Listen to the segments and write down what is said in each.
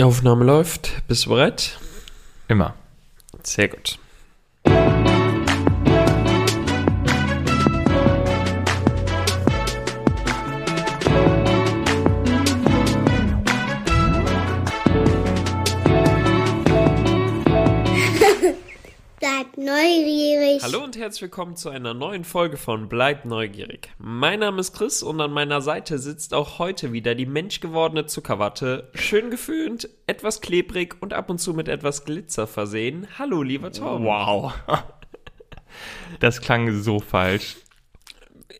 Aufnahme läuft. Bist du bereit? Immer. Sehr gut. Hallo und herzlich willkommen zu einer neuen Folge von Bleibt neugierig. Mein Name ist Chris und an meiner Seite sitzt auch heute wieder die menschgewordene Zuckerwatte. Schön geföhnt, etwas klebrig und ab und zu mit etwas Glitzer versehen. Hallo, lieber Tom. Wow. Das klang so falsch.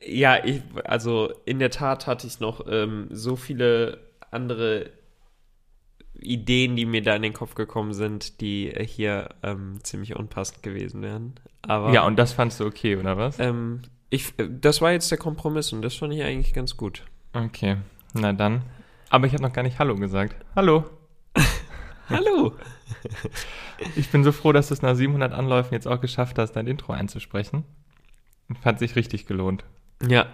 Ja, ich, also in der Tat hatte ich noch ähm, so viele andere Ideen, die mir da in den Kopf gekommen sind, die äh, hier ähm, ziemlich unpassend gewesen wären. Aber Ja, und das fandst du okay, oder was? ähm, ich, äh, das war jetzt der Kompromiss und das fand ich eigentlich ganz gut. Okay, na dann. Aber ich habe noch gar nicht Hallo gesagt. Hallo. Hallo! Ich bin so froh, dass du es nach 700 Anläufen jetzt auch geschafft hast, dein Intro einzusprechen. Fand sich richtig gelohnt. Ja.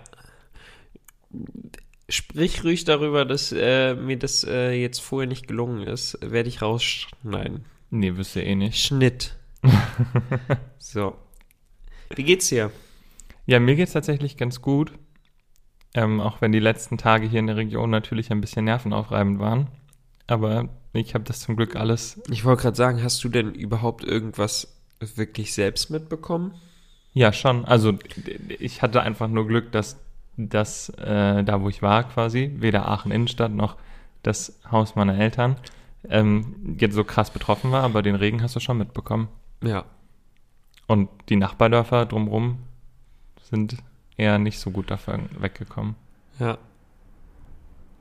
Sprich ruhig darüber, dass äh, mir das äh, jetzt vorher nicht gelungen ist. Werde ich rausschneiden. Nee, wüsste eh nicht. Schnitt. so. Wie geht's dir? Ja, mir geht's tatsächlich ganz gut. Ähm, auch wenn die letzten Tage hier in der Region natürlich ein bisschen nervenaufreibend waren. Aber ich habe das zum Glück alles. Ich wollte gerade sagen, hast du denn überhaupt irgendwas wirklich selbst mitbekommen? Ja, schon. Also ich hatte einfach nur Glück, dass das äh, da, wo ich war, quasi, weder Aachen Innenstadt noch das Haus meiner Eltern ähm, jetzt so krass betroffen war, aber den Regen hast du schon mitbekommen. Ja. Und die Nachbardörfer drumherum sind eher nicht so gut davon weggekommen. Ja.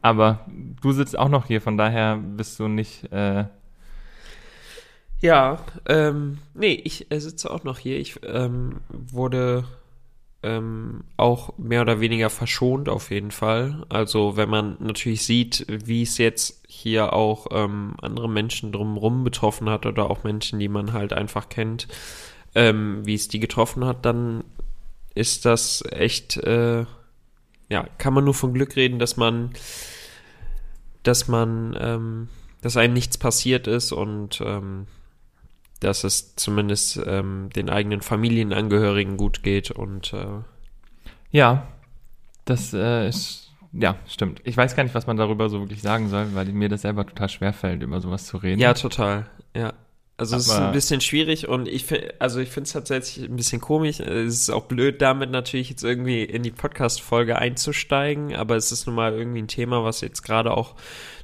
Aber du sitzt auch noch hier, von daher bist du nicht. Äh, Ja, ähm, nee, ich äh, sitze auch noch hier. Ich ähm, wurde ähm, auch mehr oder weniger verschont auf jeden Fall. Also wenn man natürlich sieht, wie es jetzt hier auch ähm, andere Menschen drumherum betroffen hat oder auch Menschen, die man halt einfach kennt, ähm, wie es die getroffen hat, dann ist das echt, äh, ja, kann man nur von Glück reden, dass man, dass man, ähm, dass einem nichts passiert ist und ähm, dass es zumindest ähm, den eigenen Familienangehörigen gut geht und äh, ja, das äh, ist. Ja, stimmt. Ich weiß gar nicht, was man darüber so wirklich sagen soll, weil mir das selber total schwer fällt, über sowas zu reden. ja, total, ja. Also es ist ein bisschen schwierig und ich finde, also ich finde es tatsächlich ein bisschen komisch. Es ist auch blöd, damit natürlich jetzt irgendwie in die Podcast-Folge einzusteigen, aber es ist nun mal irgendwie ein Thema, was jetzt gerade auch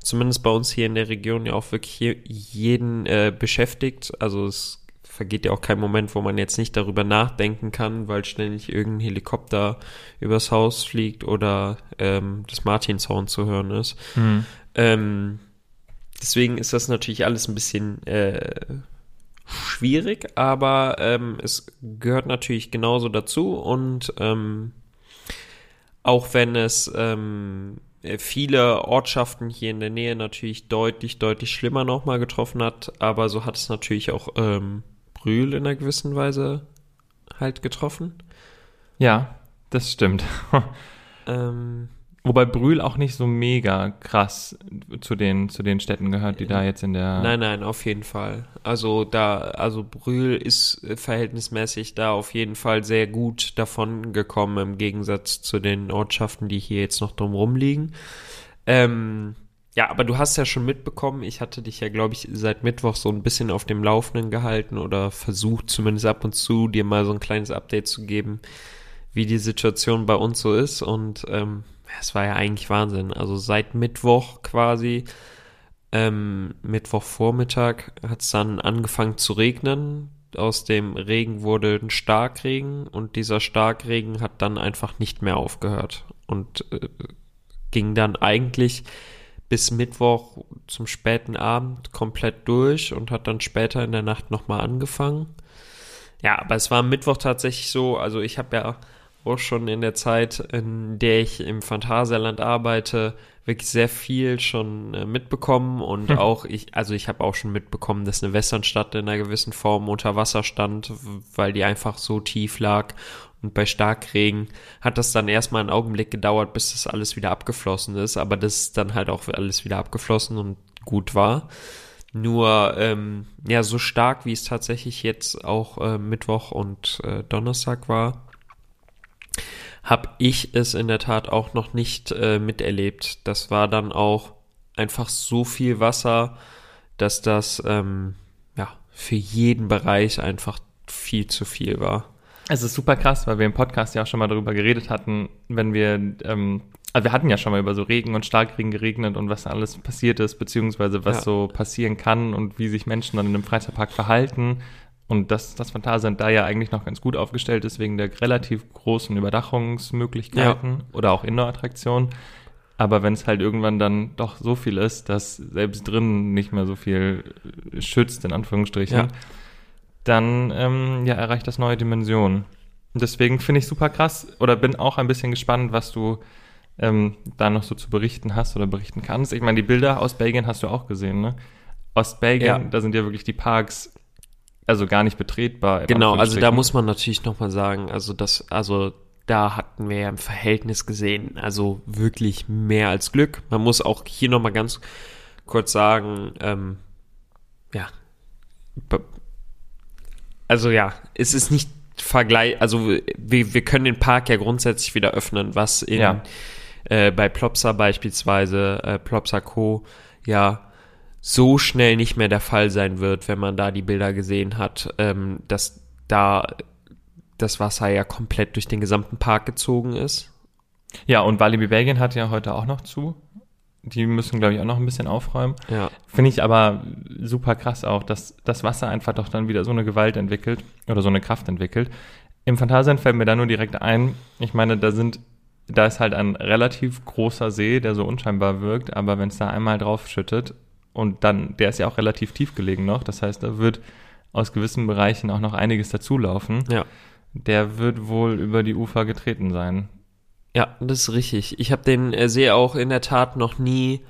zumindest bei uns hier in der Region ja auch wirklich je- jeden äh, beschäftigt. Also es vergeht ja auch kein Moment, wo man jetzt nicht darüber nachdenken kann, weil ständig irgendein Helikopter übers Haus fliegt oder ähm, das Martinshorn zu hören ist. Hm. Ähm, deswegen ist das natürlich alles ein bisschen äh, schwierig, aber ähm, es gehört natürlich genauso dazu und ähm, auch wenn es ähm, äh, viele Ortschaften hier in der Nähe natürlich deutlich, deutlich schlimmer nochmal getroffen hat, aber so hat es natürlich auch ähm, Brühl in einer gewissen Weise halt getroffen. Ja, das stimmt. Ähm, Wobei Brühl auch nicht so mega krass zu den, zu den Städten gehört, die da jetzt in der. Nein, nein, auf jeden Fall. Also da, also Brühl ist verhältnismäßig da auf jeden Fall sehr gut davon gekommen im Gegensatz zu den Ortschaften, die hier jetzt noch drumrum liegen. Ähm, ja, aber du hast ja schon mitbekommen, ich hatte dich ja, glaube ich, seit Mittwoch so ein bisschen auf dem Laufenden gehalten oder versucht zumindest ab und zu dir mal so ein kleines Update zu geben, wie die Situation bei uns so ist. Und ähm, es war ja eigentlich Wahnsinn. Also seit Mittwoch quasi ähm, Mittwochvormittag hat es dann angefangen zu regnen. Aus dem Regen wurde ein Starkregen und dieser Starkregen hat dann einfach nicht mehr aufgehört und äh, ging dann eigentlich bis Mittwoch zum späten Abend komplett durch und hat dann später in der Nacht nochmal angefangen. Ja, aber es war am Mittwoch tatsächlich so, also ich habe ja auch schon in der Zeit, in der ich im Phantasialand arbeite, wirklich sehr viel schon äh, mitbekommen und auch ich, also ich habe auch schon mitbekommen, dass eine Westernstadt in einer gewissen Form unter Wasser stand, weil die einfach so tief lag. Und bei Starkregen hat das dann erstmal einen Augenblick gedauert, bis das alles wieder abgeflossen ist, aber das ist dann halt auch alles wieder abgeflossen und gut war. Nur, ähm, ja, so stark, wie es tatsächlich jetzt auch äh, Mittwoch und äh, Donnerstag war, habe ich es in der Tat auch noch nicht äh, miterlebt. Das war dann auch einfach so viel Wasser, dass das ähm, ja für jeden Bereich einfach viel zu viel war. Es ist super krass, weil wir im Podcast ja auch schon mal darüber geredet hatten, wenn wir, ähm, also wir hatten ja schon mal über so Regen und Starkregen geregnet und was alles passiert ist, beziehungsweise was Ja. so passieren kann und wie sich Menschen dann in einem Freizeitpark verhalten. Und dass das Phantasialand da ja eigentlich noch ganz gut aufgestellt ist, wegen der relativ großen Überdachungsmöglichkeiten oder auch Indoor-Attraktionen. Aber wenn es halt irgendwann dann doch so viel ist, dass selbst drinnen nicht mehr so viel schützt, in Anführungsstrichen, Ja. dann ähm, ja, erreicht das neue Dimensionen. Deswegen finde ich super krass oder bin auch ein bisschen gespannt, was du ähm, da noch so zu berichten hast oder berichten kannst. Ich meine, die Bilder aus Belgien hast du auch gesehen, ne? Ostbelgien, Ja. da sind ja wirklich die Parks also gar nicht betretbar. Genau, also da muss man natürlich nochmal sagen, also das, also da hatten wir ja im Verhältnis gesehen, also wirklich mehr als Glück. Man muss auch hier nochmal ganz kurz sagen, ähm, ja, also ja, es ist nicht vergleich, also wir, wir können den Park ja grundsätzlich wieder öffnen, was in, Ja. äh, bei Plopsa beispielsweise, äh, Plopsa Co. ja so schnell nicht mehr der Fall sein wird, wenn man da die Bilder gesehen hat, ähm, dass da das Wasser ja komplett durch den gesamten Park gezogen ist. Ja, und Walibi Belgien hat ja heute auch noch zu. Die müssen, glaube ich, auch noch ein bisschen aufräumen. Ja, Finde ich aber super krass auch, dass das Wasser einfach doch dann wieder so eine Gewalt entwickelt oder so eine Kraft entwickelt. Im Phantasialand fällt mir da nur direkt ein, ich meine, da sind, da ist halt ein relativ großer See, der so unscheinbar wirkt, aber wenn es da einmal drauf schüttet und dann, der ist ja auch relativ tief gelegen noch, das heißt, da wird aus gewissen Bereichen auch noch einiges dazulaufen. ja. Der wird wohl über die Ufer getreten sein. Ja, das ist richtig. Ich habe den äh, See auch in der Tat noch nie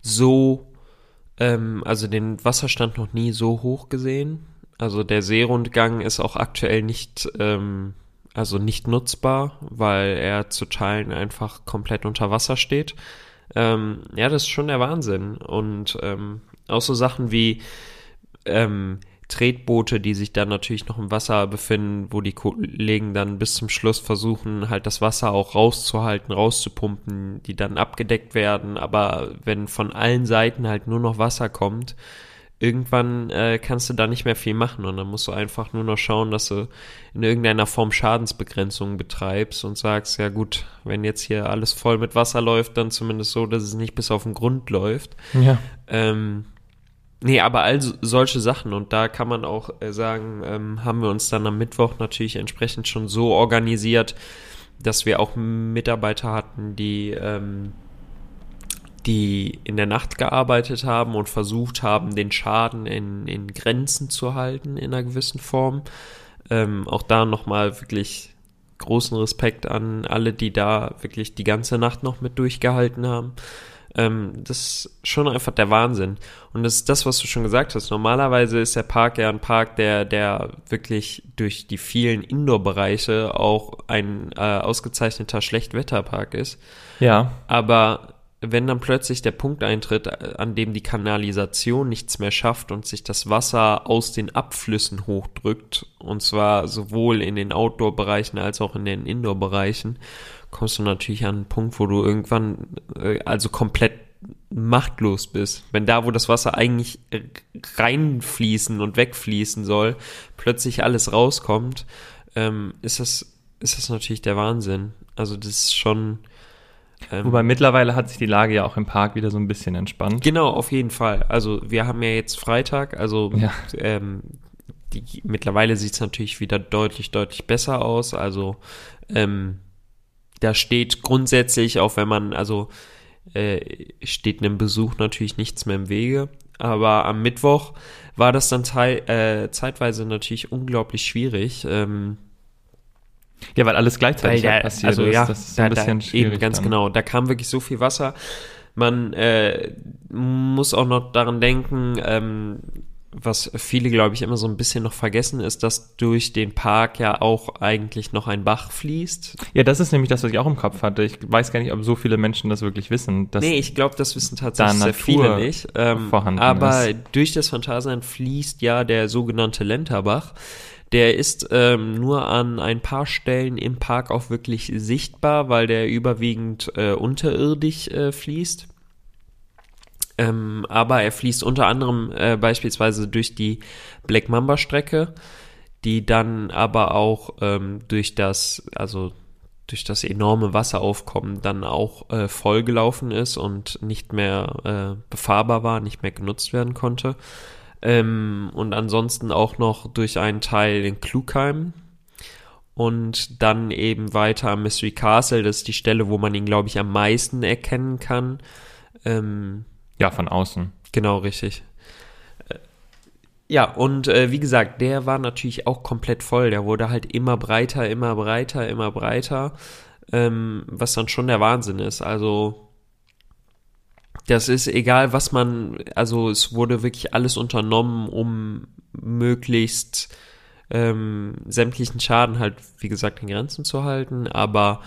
so, ähm, also den Wasserstand noch nie so hoch gesehen. Also der Seerundgang ist auch aktuell nicht, ähm, also nicht nutzbar, weil er zu Teilen einfach komplett unter Wasser steht. Ähm, ja, das ist schon der Wahnsinn. Und ähm, auch so Sachen wie ähm, Tretboote, die sich dann natürlich noch im Wasser befinden, wo die Kollegen dann bis zum Schluss versuchen, halt das Wasser auch rauszuhalten, rauszupumpen, die dann abgedeckt werden. Aber wenn von allen Seiten halt nur noch Wasser kommt, irgendwann äh, kannst du da nicht mehr viel machen und dann musst du einfach nur noch schauen, dass du in irgendeiner Form Schadensbegrenzung betreibst und sagst, ja gut, wenn jetzt hier alles voll mit Wasser läuft, dann zumindest so, dass es nicht bis auf den Grund läuft. Ja. Ähm, nee, aber all so- solche Sachen und da kann man auch äh, sagen, ähm, haben wir uns dann am Mittwoch natürlich entsprechend schon so organisiert, dass wir auch Mitarbeiter hatten, die ähm, die in der Nacht gearbeitet haben und versucht haben, den Schaden in, in Grenzen zu halten in einer gewissen Form. Ähm, auch da nochmal wirklich großen Respekt an alle, die da wirklich die ganze Nacht noch mit durchgehalten haben. Ähm, das ist schon einfach der Wahnsinn. Und das ist das, was du schon gesagt hast. Normalerweise ist der Park ja ein Park, der, der wirklich durch die vielen Indoor-Bereiche auch ein äh, ausgezeichneter Schlechtwetterpark ist. Ja. Aber wenn dann plötzlich der Punkt eintritt, an dem die Kanalisation nichts mehr schafft und sich das Wasser aus den Abflüssen hochdrückt, und zwar sowohl in den Outdoor-Bereichen als auch in den Indoor-Bereichen, kommst du natürlich an einen Punkt, wo du irgendwann äh, also komplett machtlos bist. Wenn da, wo das Wasser eigentlich reinfließen und wegfließen soll, plötzlich alles rauskommt, ähm, ist das, ist das natürlich der Wahnsinn. Also das ist schon, ähm, Wobei mittlerweile hat sich die Lage ja auch im Park wieder so ein bisschen entspannt. Genau, auf jeden Fall. Also wir haben ja jetzt Freitag, also Ja. ähm, die, mittlerweile sieht es natürlich wieder deutlich, deutlich besser aus. Also ähm, da steht grundsätzlich, auch wenn man, also äh, steht einem Besuch natürlich nichts mehr im Wege. Aber am Mittwoch war das dann äh, zeitweise natürlich unglaublich schwierig. Ähm, Ja, weil alles gleichzeitig weil halt da- passiert also ist. ja, das ist da, ein bisschen da, schwierig. eben ganz dann. genau. Da kam wirklich so viel Wasser. Man äh, muss auch noch daran denken, ähm, was viele, glaube ich, immer so ein bisschen noch vergessen, ist, dass durch den Park ja auch eigentlich noch ein Bach fließt. Ja, das ist nämlich das, was ich auch im Kopf hatte. Ich weiß gar nicht, ob so viele Menschen das wirklich wissen. Dass nee, ich glaube, das wissen tatsächlich sehr viele nicht. Ähm, vorhanden aber ist. durch das Phantasialand fließt ja der sogenannte Lenterbach. Der ist ähm, nur an ein paar Stellen im Park auch wirklich sichtbar, weil der überwiegend äh, unterirdisch äh, fließt. Ähm, aber er fließt unter anderem äh, beispielsweise durch die Black Mamba Strecke, die dann aber auch ähm, durch das, also durch das enorme Wasseraufkommen dann auch äh, vollgelaufen ist und nicht mehr äh, befahrbar war, nicht mehr genutzt werden konnte. Ähm, und ansonsten auch noch durch einen Teil in Klugheim. Und dann eben weiter am Mystery Castle, das ist die Stelle, wo man ihn, glaube ich, am meisten erkennen kann. Ähm, Ja, von außen. Genau, richtig. Äh, Ja, und äh, wie gesagt, der war natürlich auch komplett voll. Der wurde halt immer breiter, immer breiter, immer breiter. Ähm, was dann schon der Wahnsinn ist. Also, das ist egal, was man, also es wurde wirklich alles unternommen, um möglichst ähm, sämtlichen Schaden halt, wie gesagt, in Grenzen zu halten, aber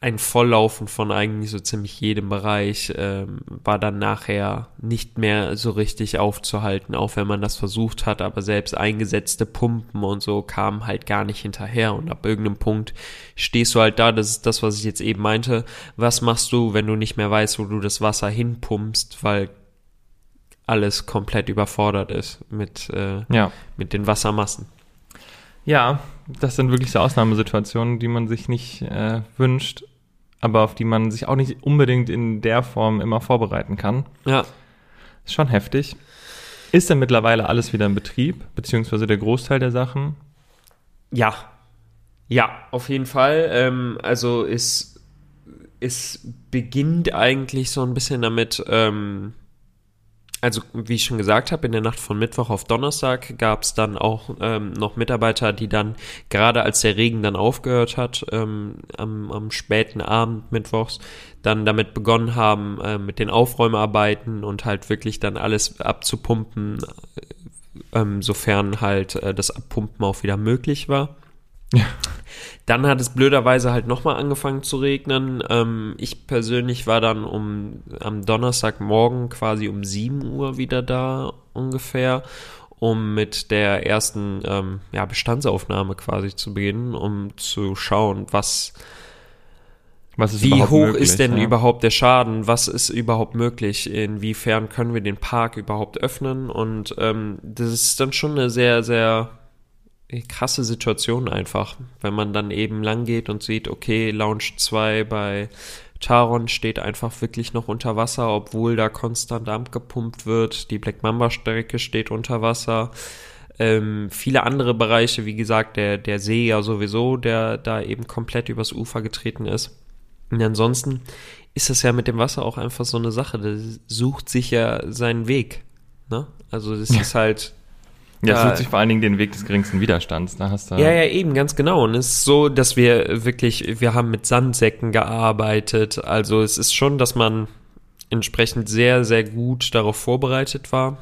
ein Volllaufen von eigentlich so ziemlich jedem Bereich ähm, war dann nachher nicht mehr so richtig aufzuhalten, auch wenn man das versucht hat, aber selbst eingesetzte Pumpen und so kamen halt gar nicht hinterher und ab irgendeinem Punkt stehst du halt da, das ist das, was ich jetzt eben meinte, was machst du, wenn du nicht mehr weißt, wo du das Wasser hinpumpst, weil alles komplett überfordert ist mit, äh, Ja. mit den Wassermassen. Ja, das sind wirklich so Ausnahmesituationen, die man sich nicht äh, wünscht, aber auf die man sich auch nicht unbedingt in der Form immer vorbereiten kann. Ja, Ist schon heftig. Ist denn mittlerweile alles wieder in Betrieb, beziehungsweise der Großteil der Sachen? Ja. Ja, auf jeden Fall. Ähm, also es, es beginnt eigentlich so ein bisschen damit, ähm, also wie ich schon gesagt habe, in der Nacht von Mittwoch auf Donnerstag gab es dann auch ähm, noch Mitarbeiter, die dann gerade als der Regen dann aufgehört hat, ähm, am, am späten Abend Mittwochs, dann damit begonnen haben äh, mit den Aufräumarbeiten und halt wirklich dann alles abzupumpen, äh, sofern halt äh, das Abpumpen auch wieder möglich war. Dann hat es blöderweise halt nochmal angefangen zu regnen. Ähm, ich persönlich war dann um am Donnerstagmorgen quasi um 7 Uhr wieder da ungefähr, um mit der ersten ähm, ja, Bestandsaufnahme quasi zu beginnen, um zu schauen, was Was ist wie hoch möglich, ist denn ja? überhaupt der Schaden? Was ist überhaupt möglich? Inwiefern können wir den Park überhaupt öffnen? Und ähm, das ist dann schon eine sehr, sehr krasse Situation einfach, wenn man dann eben lang geht und sieht, okay, Lounge 2 bei Taron steht einfach wirklich noch unter Wasser, obwohl da konstant abgepumpt wird. Die Black Mamba Strecke steht unter Wasser. Ähm, viele andere Bereiche, wie gesagt, der, der See ja sowieso, der da eben komplett übers Ufer getreten ist. Und ansonsten ist das ja mit dem Wasser auch einfach so eine Sache. Das sucht sich ja seinen Weg. Ne? Also das Ja. ist halt. Ja, es sucht sich vor allen Dingen den Weg des geringsten Widerstands. Da hast du Ja, ja, eben, ganz genau. Und es ist so, dass wir wirklich, wir haben mit Sandsäcken gearbeitet. Also es ist schon, dass man entsprechend sehr, sehr gut darauf vorbereitet war.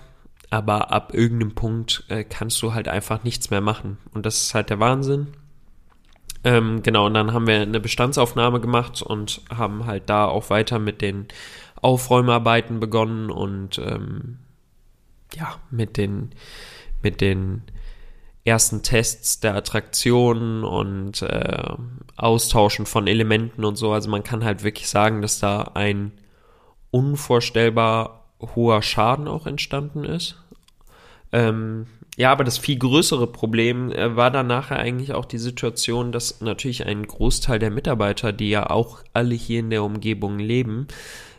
Aber ab irgendeinem Punkt äh, kannst du halt einfach nichts mehr machen. Und das ist halt der Wahnsinn. Ähm, genau, und dann haben wir eine Bestandsaufnahme gemacht und haben halt da auch weiter mit den Aufräumarbeiten begonnen und ähm, ja, mit den, mit den ersten Tests der Attraktionen und äh, Austauschen von Elementen und so. Also man kann halt wirklich sagen, dass da ein unvorstellbar hoher Schaden auch entstanden ist. Ähm, ja, aber das viel größere Problem äh, war dann nachher eigentlich auch die Situation, dass natürlich ein Großteil der Mitarbeiter, die ja auch alle hier in der Umgebung leben,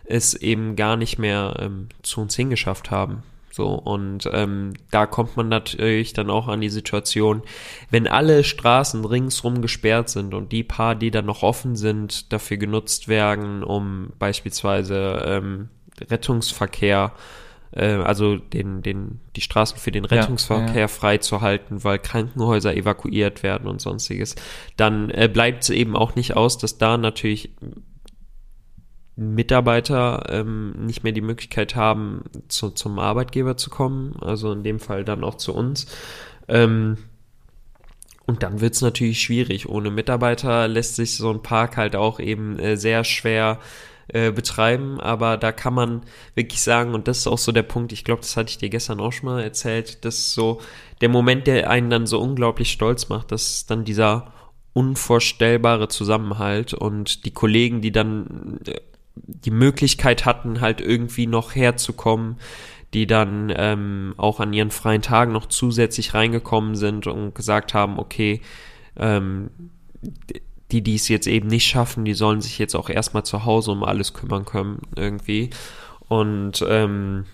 es eben gar nicht mehr ähm, zu uns hingeschafft haben. So, und ähm, da kommt man natürlich dann auch an die Situation, wenn alle Straßen ringsrum gesperrt sind und die paar, die dann noch offen sind, dafür genutzt werden, um beispielsweise ähm, Rettungsverkehr, äh, also den, den, die Straßen für den Ja, Rettungsverkehr ja. freizuhalten, weil Krankenhäuser evakuiert werden und sonstiges, dann äh, bleibt es eben auch nicht aus, dass da natürlich Mitarbeiter ähm, nicht mehr die Möglichkeit haben, zu, zum Arbeitgeber zu kommen, also in dem Fall dann auch zu uns. Ähm, und dann wird's natürlich schwierig. Ohne Mitarbeiter lässt sich so ein Park halt auch eben äh, sehr schwer äh, betreiben, aber da kann man wirklich sagen, und das ist auch so der Punkt, ich glaube, das hatte ich dir gestern auch schon mal erzählt, das ist so der Moment, der einen dann so unglaublich stolz macht, das ist dann dieser unvorstellbare Zusammenhalt und die Kollegen, die dann äh, die Möglichkeit hatten, halt irgendwie noch herzukommen, die dann ähm, auch an ihren freien Tagen noch zusätzlich reingekommen sind und gesagt haben, okay, ähm, die, die es jetzt eben nicht schaffen, die sollen sich jetzt auch erstmal zu Hause um alles kümmern können, irgendwie. Und ähm,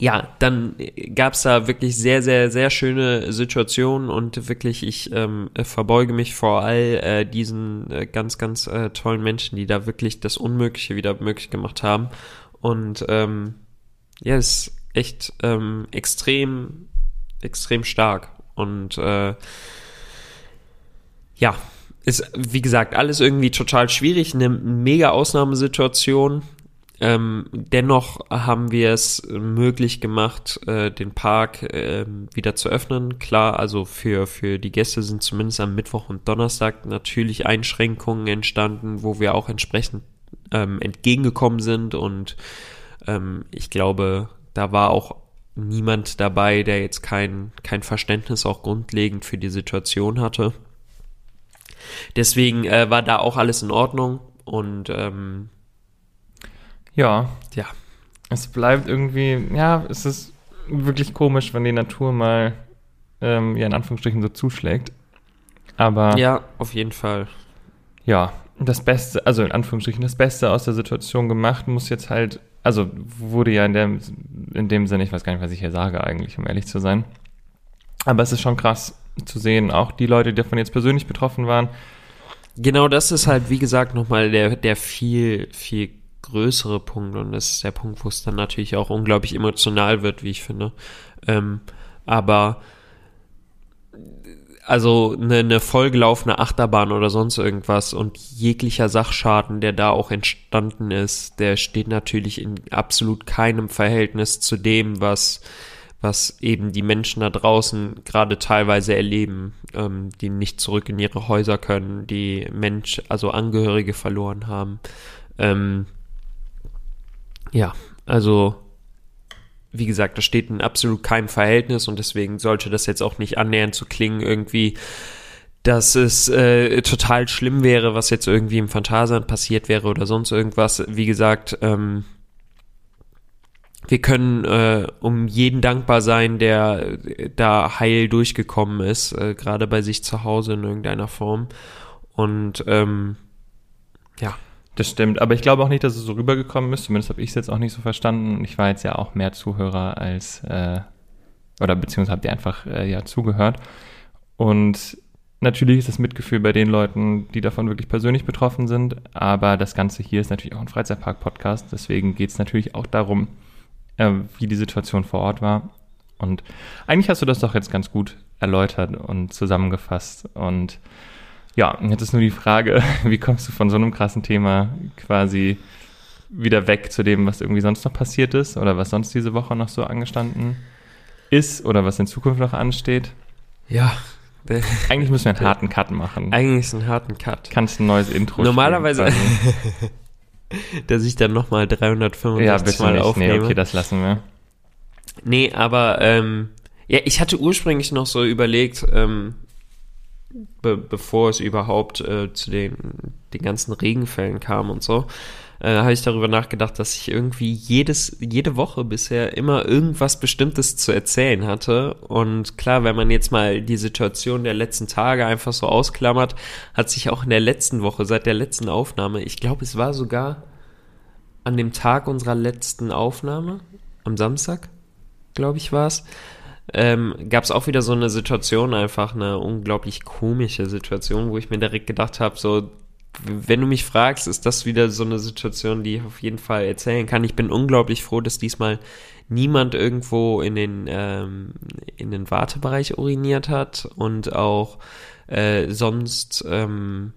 ja, dann gab es da wirklich sehr, sehr, sehr schöne Situationen und wirklich, ich ähm, verbeuge mich vor all äh, diesen äh, ganz, ganz äh, tollen Menschen, die da wirklich das Unmögliche wieder möglich gemacht haben. Und ähm, ja, ist echt ähm, extrem, extrem stark. Und äh, ja, ist, wie gesagt, alles irgendwie total schwierig, eine mega Ausnahmesituation. Ähm, dennoch haben wir es möglich gemacht, äh, den Park äh, wieder zu öffnen. Klar, also für, für die Gäste sind zumindest am Mittwoch und Donnerstag natürlich Einschränkungen entstanden, wo wir auch entsprechend ähm, entgegengekommen sind. Und ähm, ich glaube, da war auch niemand dabei, der jetzt kein, kein Verständnis auch grundlegend für die Situation hatte. Deswegen äh, war da auch alles in Ordnung und ähm, ja, ja. Es bleibt irgendwie, ja, es ist wirklich komisch, wenn die Natur mal ähm, ja in Anführungsstrichen so zuschlägt. Aber ja, auf jeden Fall. Ja, das Beste, also in Anführungsstrichen das Beste aus der Situation gemacht, muss jetzt halt, also wurde ja in dem, in dem Sinne, ich weiß gar nicht, was ich hier sage eigentlich, um ehrlich zu sein. Aber es ist schon krass zu sehen, auch die Leute, die davon jetzt persönlich betroffen waren. Genau das ist halt, wie gesagt, nochmal der, der viel, viel größere Punkt und das ist der Punkt, wo es dann natürlich auch unglaublich emotional wird, wie ich finde. Ähm, aber also eine, eine vollgelaufene Achterbahn oder sonst irgendwas und jeglicher Sachschaden, der da auch entstanden ist, der steht natürlich in absolut keinem Verhältnis zu dem, was was eben die Menschen da draußen gerade teilweise erleben, ähm, die nicht zurück in ihre Häuser können, die Mensch, also Angehörige verloren haben. Ähm, ja, also wie gesagt, da steht in absolut keinem Verhältnis und deswegen sollte das jetzt auch nicht annähernd zu klingen irgendwie, dass es äh, total schlimm wäre, was jetzt irgendwie im Phantasialand passiert wäre oder sonst irgendwas. Wie gesagt, ähm, wir können äh, um jeden dankbar sein, der da heil durchgekommen ist, äh, gerade bei sich zu Hause in irgendeiner Form. Und ähm, ja. Das stimmt, aber ich glaube auch nicht, dass es so rübergekommen ist. Zumindest habe ich es jetzt auch nicht so verstanden. Ich war jetzt ja auch mehr Zuhörer als, äh, oder beziehungsweise habt ihr einfach äh, ja zugehört. Und natürlich ist das Mitgefühl bei den Leuten, die davon wirklich persönlich betroffen sind. Aber das Ganze hier ist natürlich auch ein Freizeitpark-Podcast. Deswegen geht es natürlich auch darum, äh, wie die Situation vor Ort war. Und eigentlich hast du das doch jetzt ganz gut erläutert und zusammengefasst. Und ja, jetzt ist nur die Frage, wie kommst du von so einem krassen Thema quasi wieder weg zu dem, was irgendwie sonst noch passiert ist oder was sonst diese Woche noch so angestanden ist oder was in Zukunft noch ansteht? Ja. Eigentlich müssen wir einen harten Cut machen. Eigentlich einen harten Cut. Kannst ein neues Intro Normalerweise, dass ich dann nochmal 365 ja, bitte Mal nicht. aufnehme. Nee, okay, das lassen wir. Nee, aber ähm, ja, ich hatte ursprünglich noch so überlegt, ähm, be bevor es überhaupt äh, zu den, den ganzen Regenfällen kam und so, äh, habe ich darüber nachgedacht, dass ich irgendwie jedes, jede Woche bisher immer irgendwas Bestimmtes zu erzählen hatte. Und klar, wenn man jetzt mal die Situation der letzten Tage einfach so ausklammert, hat sich auch in der letzten Woche, seit der letzten Aufnahme, ich glaube, es war sogar an dem Tag unserer letzten Aufnahme, am Samstag, glaube ich, war es, ähm, gab es auch wieder so eine Situation, einfach eine unglaublich komische Situation, wo ich mir direkt gedacht habe, so, wenn du mich fragst, ist das wieder so eine Situation, die ich auf jeden Fall erzählen kann. Ich bin unglaublich froh, dass diesmal niemand irgendwo in den, ähm, in den Wartebereich uriniert hat und auch äh, sonst ähm,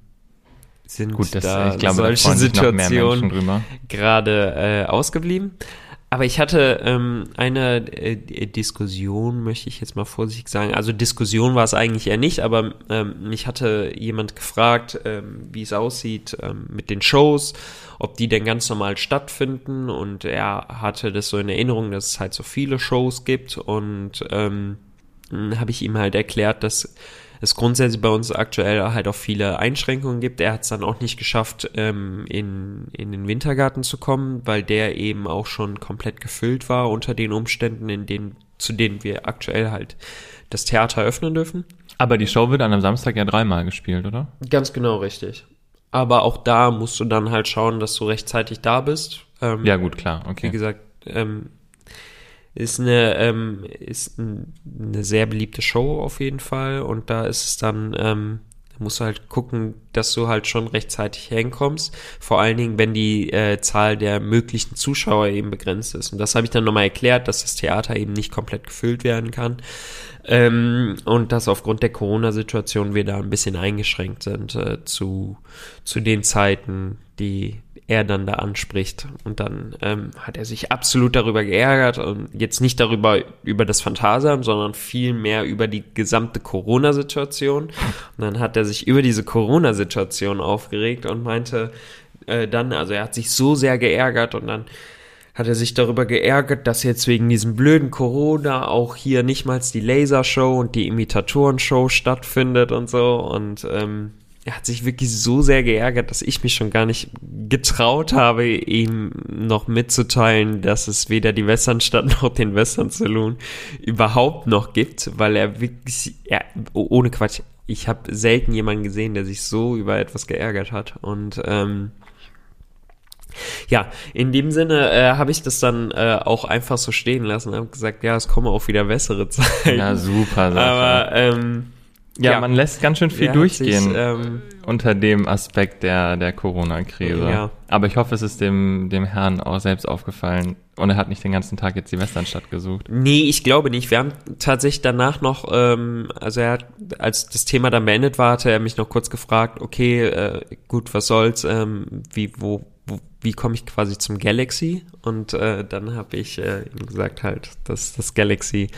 sind Gut, das, da glaube, da solche Menschen Situationen gerade äh, ausgeblieben. Aber ich hatte ähm, eine äh, Diskussion, möchte ich jetzt mal vorsichtig sagen. Also Diskussion war es eigentlich eher nicht, aber ähm, mich hatte jemand gefragt, ähm, wie es aussieht ähm, mit den Shows, ob die denn ganz normal stattfinden. Und er hatte das so in Erinnerung, dass es halt so viele Shows gibt. Und ähm, habe ich ihm halt erklärt, dass es grundsätzlich bei uns aktuell halt auch viele Einschränkungen gibt. Er hat es dann auch nicht geschafft, ähm, in, in den Wintergarten zu kommen, weil der eben auch schon komplett gefüllt war unter den Umständen, in denen, zu denen wir aktuell halt das Theater öffnen dürfen. Aber die Show wird an einem Samstag ja dreimal gespielt, oder? Ganz genau richtig. Aber auch da musst du dann halt schauen, dass du rechtzeitig da bist. Ähm, Ja, gut, klar, Wie okay. gesagt, ähm, ist eine ähm, ist ein, eine sehr beliebte Show auf jeden Fall und da ist es dann ähm, musst du halt gucken, dass du halt schon rechtzeitig hinkommst. Vor allen Dingen, wenn die äh, Zahl der möglichen Zuschauer eben begrenzt ist. Und das habe ich dann nochmal erklärt, dass das Theater eben nicht komplett gefüllt werden kann. Ähm, und dass aufgrund der Corona-Situation wir da ein bisschen eingeschränkt sind äh, zu, zu den Zeiten, die er dann da anspricht. Und dann ähm, hat er sich absolut darüber geärgert und jetzt nicht darüber, über das Phantasialand, sondern viel mehr über die gesamte Corona-Situation. Und dann hat er sich über diese Corona-Situation aufgeregt und meinte äh, dann, also er hat sich so sehr geärgert und dann hat er sich darüber geärgert, dass jetzt wegen diesem blöden Corona auch hier nicht mal die Lasershow und die Imitatoren-Show stattfindet und so. Und ähm, er hat sich wirklich so sehr geärgert, dass ich mich schon gar nicht getraut habe, ihm noch mitzuteilen, dass es weder die Westernstadt noch den Western Saloon überhaupt noch gibt, weil er wirklich, er, ohne Quatsch, ich habe selten jemanden gesehen, der sich so über etwas geärgert hat. Und ähm, ja, in dem Sinne äh, habe ich das dann äh, auch einfach so stehen lassen und habe gesagt, ja, es kommen auch wieder bessere Zeiten. Na, super Sache. Aber ähm, ja, ja. man lässt ganz schön viel hat durchgehen Sich, ähm, unter dem Aspekt der, der Corona-Krise. Ja. Aber ich hoffe, es ist dem, dem Herrn auch selbst aufgefallen und er hat nicht den ganzen Tag jetzt die Westernstadt gesucht. Nee, ich glaube nicht. Wir haben tatsächlich danach noch, ähm, also er hat, als das Thema dann beendet war, hatte er mich noch kurz gefragt, okay, äh, gut, was soll's, ähm, wie, wo, wie komme ich quasi zum Galaxy? Und äh, dann habe ich äh, ihm gesagt halt, dass das Galaxy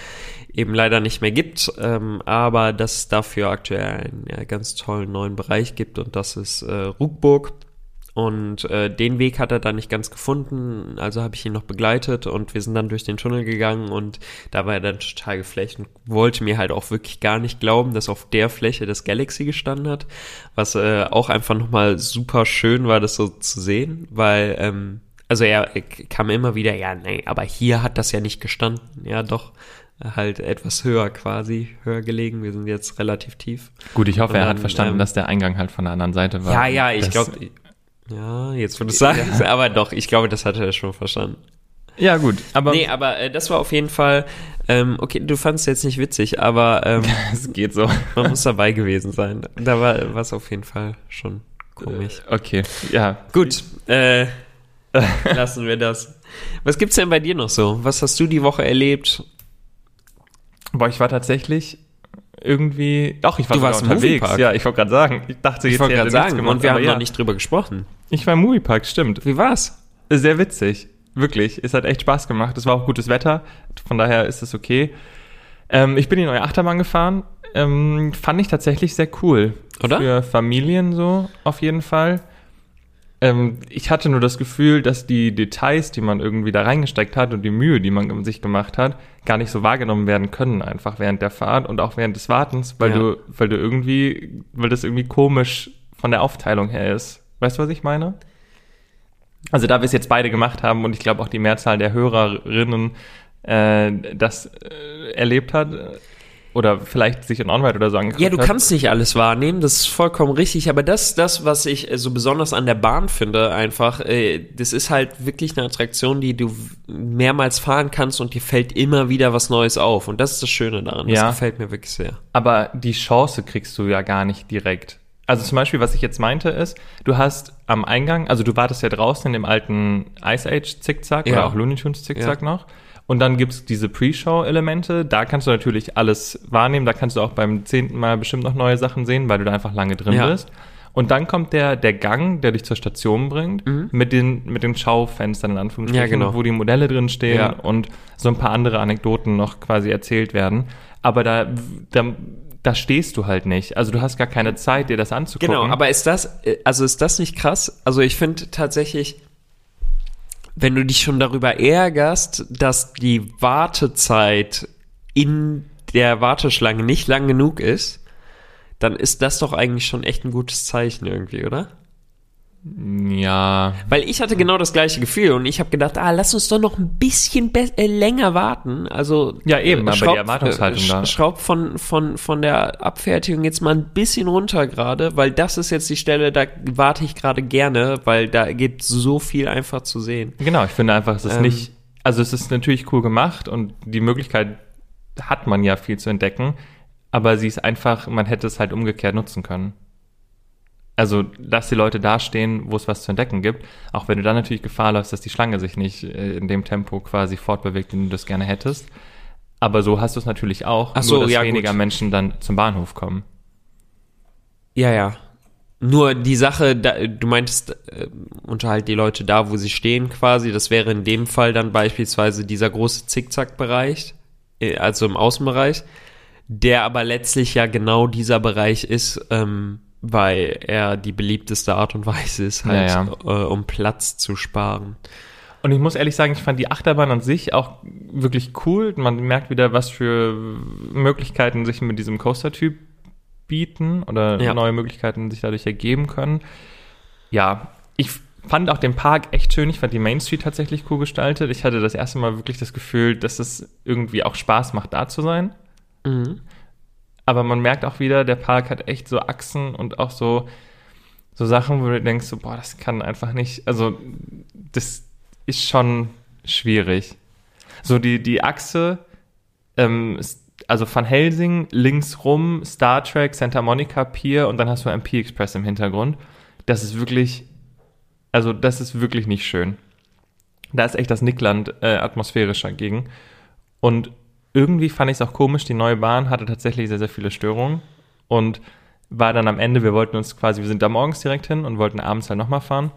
eben leider nicht mehr gibt, ähm, aber dass es dafür aktuell einen ja, ganz tollen neuen Bereich gibt und das ist äh, Ruckburg. Und äh, den Weg hat er dann nicht ganz gefunden, also habe ich ihn noch begleitet und wir sind dann durch den Tunnel gegangen und da war er dann total geflecht und wollte mir halt auch wirklich gar nicht glauben, dass auf der Fläche das Galaxy gestanden hat, was äh, auch einfach nochmal super schön war, das so zu sehen, weil, ähm, also er kam immer wieder, ja, nee, aber hier hat das ja nicht gestanden, ja doch, halt etwas höher quasi, höher gelegen, wir sind jetzt relativ tief. Gut, ich hoffe, Und er dann, hat verstanden, ähm, dass der Eingang halt von der anderen Seite war. Ja, ja, ich glaube, ja, jetzt wo du es sagst, aber doch, ich glaube, das hat er schon verstanden. Ja, gut, aber nee, aber äh, das war auf jeden Fall, ähm, okay, du fandest jetzt nicht witzig, aber ähm, es geht so. man muss dabei gewesen sein. Da war was auf jeden Fall schon komisch. Okay, ja. Gut, äh, lassen wir das. Was gibt's denn bei dir noch so? Was hast du die Woche erlebt? Boah, ich war tatsächlich irgendwie. Doch, ich war Du warst im unterwegs. Moviepark. Ja, ich wollte gerade sagen. Ich dachte, Ich jetzt hätte sagen, gemacht, und wir haben ja. noch nicht drüber gesprochen. Ich war im Moviepark, stimmt. Wie war's? Sehr witzig. Wirklich. Es hat echt Spaß gemacht. Es war auch gutes Wetter. Von daher ist es okay. Ähm, ich bin die neue Achterbahn gefahren. Ähm, fand ich tatsächlich sehr cool. Oder? Für Familien so, auf jeden Fall. Ähm, ich hatte nur das Gefühl, dass die Details, die man irgendwie da reingesteckt hat und die Mühe, die man sich gemacht hat, gar nicht so wahrgenommen werden können, einfach während der Fahrt und auch während des Wartens, weil Ja. du, weil du irgendwie, weil das irgendwie komisch von der Aufteilung her ist. Weißt du, was ich meine? Also da wir es jetzt beide gemacht haben und ich glaube auch die Mehrzahl der Hörerinnen äh, das äh, erlebt hat oder vielleicht sich in Onride oder so angeguckt Ja, du hat. kannst nicht alles wahrnehmen, das ist vollkommen richtig, aber das, das, was ich äh, so besonders an der Bahn finde, einfach, äh, das ist halt wirklich eine Attraktion, die du mehrmals fahren kannst und dir fällt immer wieder was Neues auf. Und das ist das Schöne daran. Das Ja. gefällt mir wirklich sehr. Aber die Chance kriegst du ja gar nicht direkt. Also zum Beispiel, was ich jetzt meinte, ist, du hast am Eingang, also du wartest ja draußen in dem alten Ice Age Zickzack Ja. oder auch Looney Tunes Zickzack noch. Und dann gibt's diese Pre-Show-Elemente. Da kannst du natürlich alles wahrnehmen. Da kannst du auch beim zehnten Mal bestimmt noch neue Sachen sehen, weil du da einfach lange drin Ja. bist. Und dann kommt der, der Gang, der dich zur Station bringt, mit, den, mit den Schaufenstern in Anführungsstrichen, Mhm. Ja, genau. wo die Modelle drin stehen Ja. und so ein paar andere Anekdoten noch quasi erzählt werden. Aber da, da, da stehst du halt nicht. Also du hast gar keine Zeit, dir das anzugucken. Genau, aber ist das, äh, also ist das nicht krass? Also ich finde tatsächlich, wenn du dich schon darüber ärgerst, dass die Wartezeit in der Warteschlange nicht lang genug ist, dann ist das doch eigentlich schon echt ein gutes Zeichen irgendwie, oder? Ja, Weil ich hatte genau das gleiche Gefühl und ich habe gedacht, ah, lass uns doch noch ein bisschen äh, länger warten. Also Ja, eben, äh, aber die schraub- Erwartungshaltung äh, da. Schraub von von von der Abfertigung jetzt mal ein bisschen runter gerade, weil das ist jetzt die Stelle, da warte ich gerade gerne, weil da gibt so viel einfach zu sehen. Genau, ich finde einfach, es ist Ähm. nicht, also es ist natürlich cool gemacht und die Möglichkeit hat man ja viel zu entdecken, aber sie ist einfach, man hätte es halt umgekehrt nutzen können. Also, lass die Leute dastehen, wo es was zu entdecken gibt, auch wenn du dann natürlich Gefahr läufst, dass die Schlange sich nicht äh, in dem Tempo quasi fortbewegt, dem du das gerne hättest. Aber so hast du es natürlich auch, Ach so, nur dass ja, weniger gut. Menschen dann zum Bahnhof kommen. Ja, ja. Nur die Sache, da, du meintest, äh, unterhalt die Leute da, wo sie stehen quasi. Das wäre in dem Fall dann beispielsweise dieser große Zickzack-Bereich, äh, also im Außenbereich, der aber letztlich ja genau dieser Bereich ist, ähm, weil er die beliebteste Art und Weise ist, halt, Ja, Äh, um Platz zu sparen. Und ich muss ehrlich sagen, ich fand die Achterbahn an sich auch wirklich cool. Man merkt wieder, was für Möglichkeiten sich mit diesem Coaster-Typ bieten oder Ja. neue Möglichkeiten sich dadurch ergeben können. Ja, ich fand auch den Park echt schön. Ich fand die Main Street tatsächlich cool gestaltet. Ich hatte das erste Mal wirklich das Gefühl, dass es irgendwie auch Spaß macht, da zu sein. Mhm. Aber man merkt auch wieder, der Park hat echt so Achsen und auch so, so Sachen, wo du denkst, so, boah, das kann einfach nicht, also das ist schon schwierig. So die, die Achse, ähm, also Van Helsing, links rum, Star Trek, Santa Monica Pier und dann hast du MP Express im Hintergrund. Das ist wirklich, also das ist wirklich nicht schön. Da ist echt das Nickland äh, atmosphärischer gegen. Und irgendwie fand ich es auch komisch, die neue Bahn hatte tatsächlich sehr, sehr viele Störungen und war dann am Ende, wir wollten uns quasi, wir sind da morgens direkt hin und wollten abends halt nochmal fahren.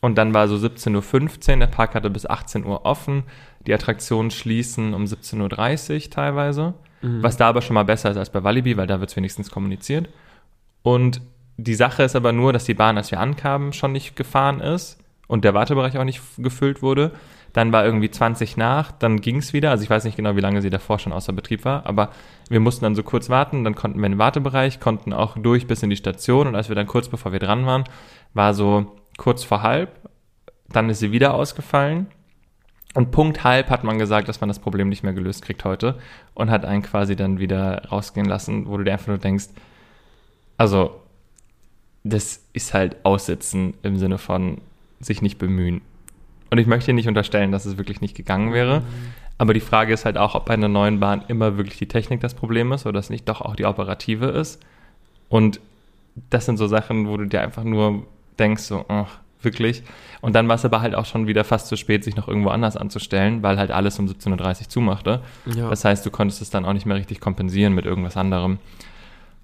Und dann war so 17.15 Uhr, der Park hatte bis 18 Uhr offen, die Attraktionen schließen um 17.30 Uhr teilweise, was da aber schon mal besser ist als bei Walibi, weil da wird es wenigstens kommuniziert. Und die Sache ist aber nur, dass die Bahn, als wir ankamen, schon nicht gefahren ist und der Wartebereich auch nicht gefüllt wurde. Dann war irgendwie 20 nach, dann ging es wieder. Also ich weiß nicht genau, wie lange sie davor schon außer Betrieb war, aber wir mussten dann so kurz warten, dann konnten wir in den Wartebereich, konnten auch durch bis in die Station und als wir dann kurz bevor wir dran waren, war so kurz vor halb, dann ist sie wieder ausgefallen und Punkt halb hat man gesagt, dass man das Problem nicht mehr gelöst kriegt heute und hat einen quasi dann wieder rausgehen lassen, wo du dir einfach nur denkst, also das ist halt Aussitzen im Sinne von sich nicht bemühen. Und ich möchte nicht unterstellen, dass es wirklich nicht gegangen wäre. Aber die Frage ist halt auch, ob bei einer neuen Bahn immer wirklich die Technik das Problem ist oder es nicht doch auch die operative ist. Und das sind so Sachen, wo du dir einfach nur denkst, so, ach, wirklich. Und dann war es aber halt auch schon wieder fast zu spät, sich noch irgendwo anders anzustellen, weil halt alles um 17.30 Uhr zumachte. Ja. Das heißt, du konntest es dann auch nicht mehr richtig kompensieren mit irgendwas anderem.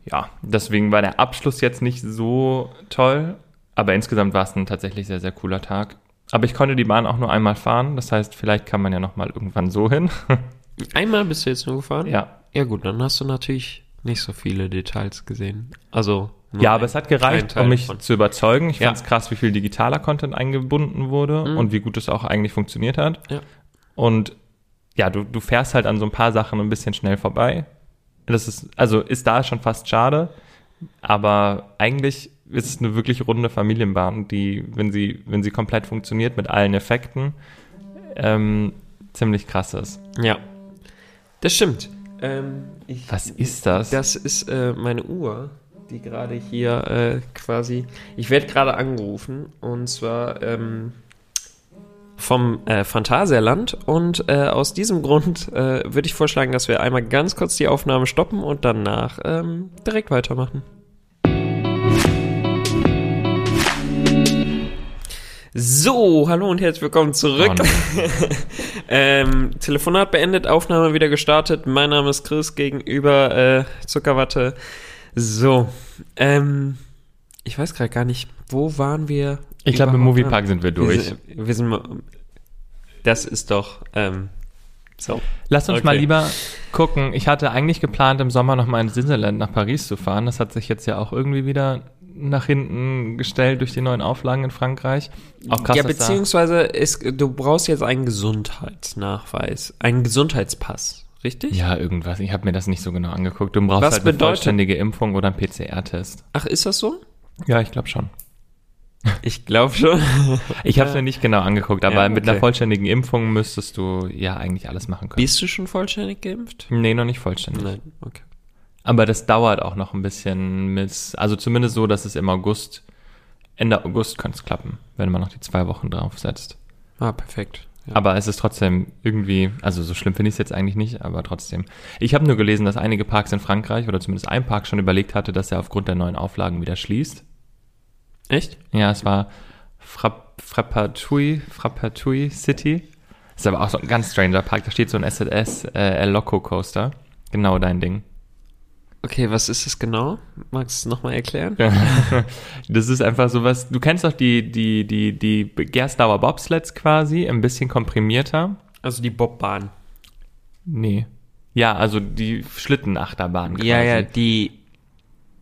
Ja, deswegen war der Abschluss jetzt nicht so toll, aber insgesamt war es ein tatsächlich sehr, sehr cooler Tag. Aber ich konnte die Bahn auch nur einmal fahren, das heißt, vielleicht kann man ja nochmal irgendwann so hin. Einmal bist du jetzt nur gefahren? ja. Ja gut, dann hast du natürlich nicht so viele Details gesehen. Also Ja, aber es hat gereicht, um mich davon. zu überzeugen. Ich Ja. fand es krass, wie viel digitaler Content eingebunden wurde Mhm. und wie gut es auch eigentlich funktioniert hat. Ja. Und ja, du, du fährst halt an so ein paar Sachen ein bisschen schnell vorbei. Das ist, also ist da schon fast schade, aber eigentlich ist es eine wirklich runde Familienbahn, die, wenn sie, wenn sie komplett funktioniert mit allen Effekten, ähm, ziemlich krass ist. Ja, das stimmt. Ähm, ich, Was ist das? Das ist äh, meine Uhr, die gerade hier äh, quasi. Ich werde gerade angerufen und zwar ähm, vom äh, Phantasialand und äh, aus diesem Grund äh, würde ich vorschlagen, dass wir einmal ganz kurz die Aufnahme stoppen und danach ähm, direkt weitermachen. So, hallo und herzlich willkommen zurück. Oh ähm, Telefonat beendet, Aufnahme wieder gestartet. Mein Name ist Chris gegenüber äh, Zuckerwatte. So, ähm, Ich weiß gerade gar nicht, wo waren wir? Ich glaube, im? Moviepark sind wir Wir durch. sind, wir sind, das ist doch, ähm, so. Lass uns Okay. mal lieber gucken. Ich hatte eigentlich geplant, im Sommer noch mal ins Disneyland nach Paris zu fahren. Das hat sich jetzt ja auch irgendwie wieder nach hinten gestellt durch die neuen Auflagen in Frankreich. Auch krass, ja, beziehungsweise ist, du brauchst jetzt einen Gesundheitsnachweis, einen Gesundheitspass, richtig? Ja, irgendwas. Ich habe mir das nicht so genau angeguckt. Du brauchst Was halt eine bedeutet- vollständige Impfung oder einen PCR-Test. Ach, ist das so? Ja, ich glaube schon. Ich glaube schon. Ich habe es mir nicht genau angeguckt, aber Ja, mit einer okay. vollständigen Impfung müsstest du ja eigentlich alles machen können. Bist du schon vollständig geimpft? nee, noch nicht vollständig. Nein, okay. Aber das dauert auch noch ein bisschen bis, also zumindest so, dass es im August, Ende August könnte es klappen, wenn man noch die zwei Wochen draufsetzt. Ah, perfekt. Ja. Aber es ist trotzdem irgendwie, also so schlimm finde ich es jetzt eigentlich nicht, aber trotzdem. Ich habe nur gelesen, dass einige Parks in Frankreich oder zumindest ein Park schon überlegt hatte, dass er aufgrund der neuen Auflagen wieder schließt. Echt? Ja, es war Frapp, Frappatouille, Frappatouille City. Ist aber auch so ein ganz stranger Park. Da steht so ein SLS äh, El Loco Coaster. Genau dein Ding. Okay, was ist das genau? Magst du es nochmal erklären? Das ist einfach sowas. Du kennst doch die, die, die, die Gerstauer Bobsleds quasi, ein bisschen komprimierter. Also die Bobbahn. Nee. Ja, also die Schlittenachterbahn quasi. Ja, ja, die.